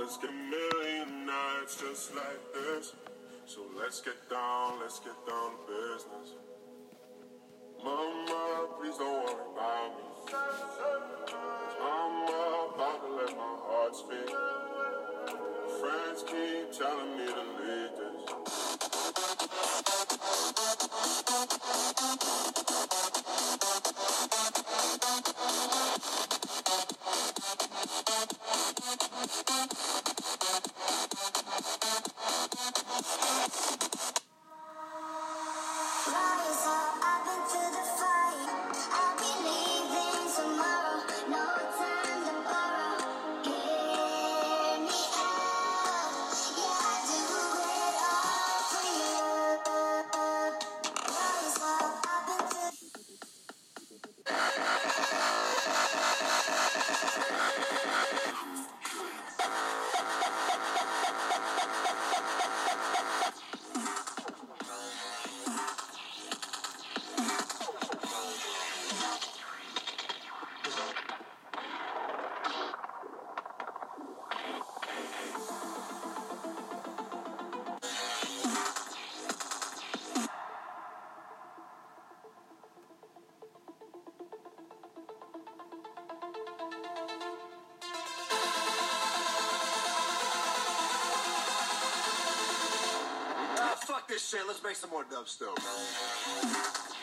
Let's get a million nights just like this. So let's get down, let's get down to business. Mama, please don't worry about me. I'm about to let my heart speak. Friends keep telling me to leave this. This shit. Let's make some more dubstep.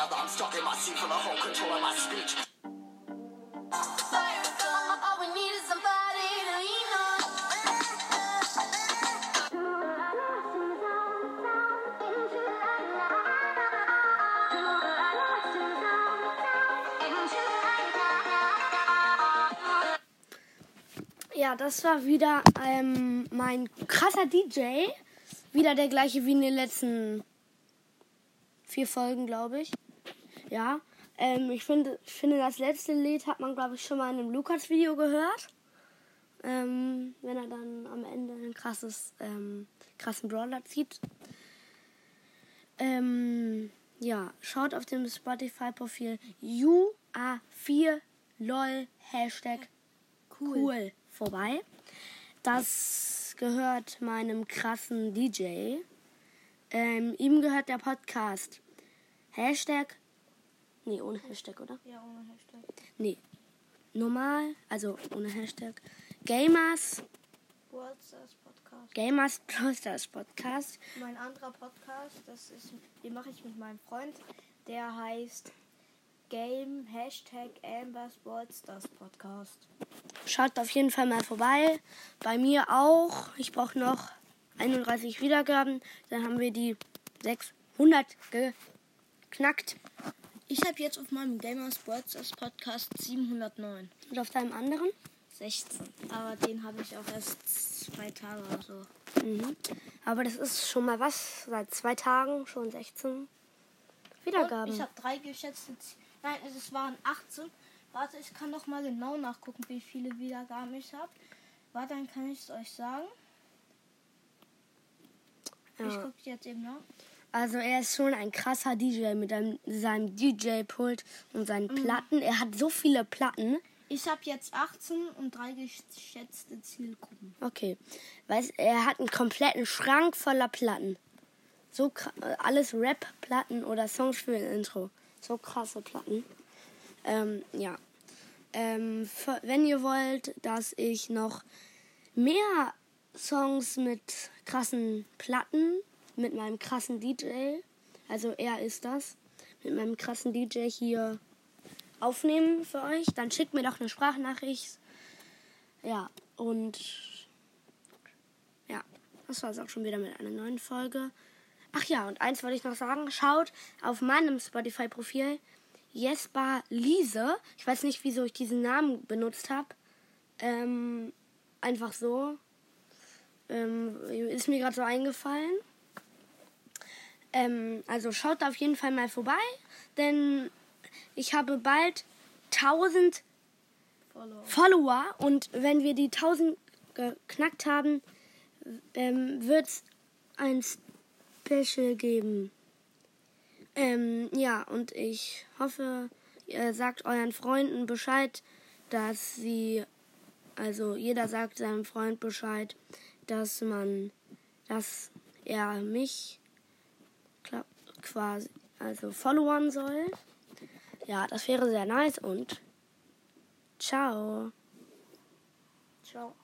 Another, I'm stuck in my seat for the whole control of my speech. Ja, das war wieder ähm, mein krasser DJ. Wieder der gleiche wie in den letzten vier Folgen, glaube ich. Ja. Ähm, ich finde, finde, das letzte Lied hat man, glaube ich, schon mal in einem Lukas-Video gehört. Ähm, wenn er dann am Ende einen krasses, ähm, krassen Brawler zieht. Ähm, ja, schaut auf dem Spotify-Profil UA4LOL Hashtag cool. vorbei. Das gehört meinem krassen DJ. Ähm, ihm gehört der Podcast. Hashtag. Nee, ohne Hashtag, oder? Ja, ohne Hashtag. Nee. Normal, also ohne Hashtag. Gamers, Worldstars Podcast. Gamers Brawl Stars Podcast. Mein anderer Podcast, das ist, den mache ich mit meinem Freund. Der heißt Game Hashtag Ambers Worldstars Podcast. Schaut auf jeden Fall mal vorbei. Bei mir auch. Ich brauche noch 31 Wiedergaben. Dann haben wir die 600 geknackt. Ich habe jetzt auf meinem Gamers Worldstars Podcast 709. Und auf deinem anderen? 16. Aber den habe ich auch erst zwei Tage oder so. Mhm. Aber das ist schon mal was. Seit zwei Tagen schon 16 Wiedergaben. Und ich habe drei geschätzte. Nein, es waren 18. Warte, ich kann noch mal genau nachgucken, wie viele Wiedergaben ich habe. Warte, dann kann ich es euch sagen. Ich Ja. gucke jetzt eben nach. Also er ist schon ein krasser DJ mit einem, seinem DJ-Pult und seinen Platten. Er hat so viele Platten. Ich habe jetzt 18 und drei geschätzte Zielgruppen. Okay. Weiß, er hat einen kompletten Schrank voller Platten. So alles Rap-Platten oder Songs für ein Intro. So krasse Platten. Ähm, ja. Ähm, wenn ihr wollt, dass ich noch mehr Songs mit krassen Platten, mit meinem krassen DJ, also er ist das, mit meinem krassen DJ hier aufnehmen für euch, dann schickt mir doch eine Sprachnachricht. Ja, und ja, Das war es auch schon wieder mit einer neuen Folge. Ach ja, und eins wollte ich noch sagen. Schaut auf meinem Spotify-Profil Jesper Liese. Ich weiß nicht, wieso ich diesen Namen benutzt habe. Ähm, einfach so. Ähm, ist mir gerade so eingefallen. Ähm, also schaut auf jeden Fall mal vorbei, denn ich habe bald 1000 Follow. Follower und wenn wir die 1000 geknackt haben, ähm, wird es ein Special geben. Ähm, ja, und ich hoffe, ihr sagt euren Freunden Bescheid, dass sie, also jeder sagt seinem Freund Bescheid, dass man, dass er mich quasi, also followern soll. Ja, das wäre sehr nice und ciao. Ciao.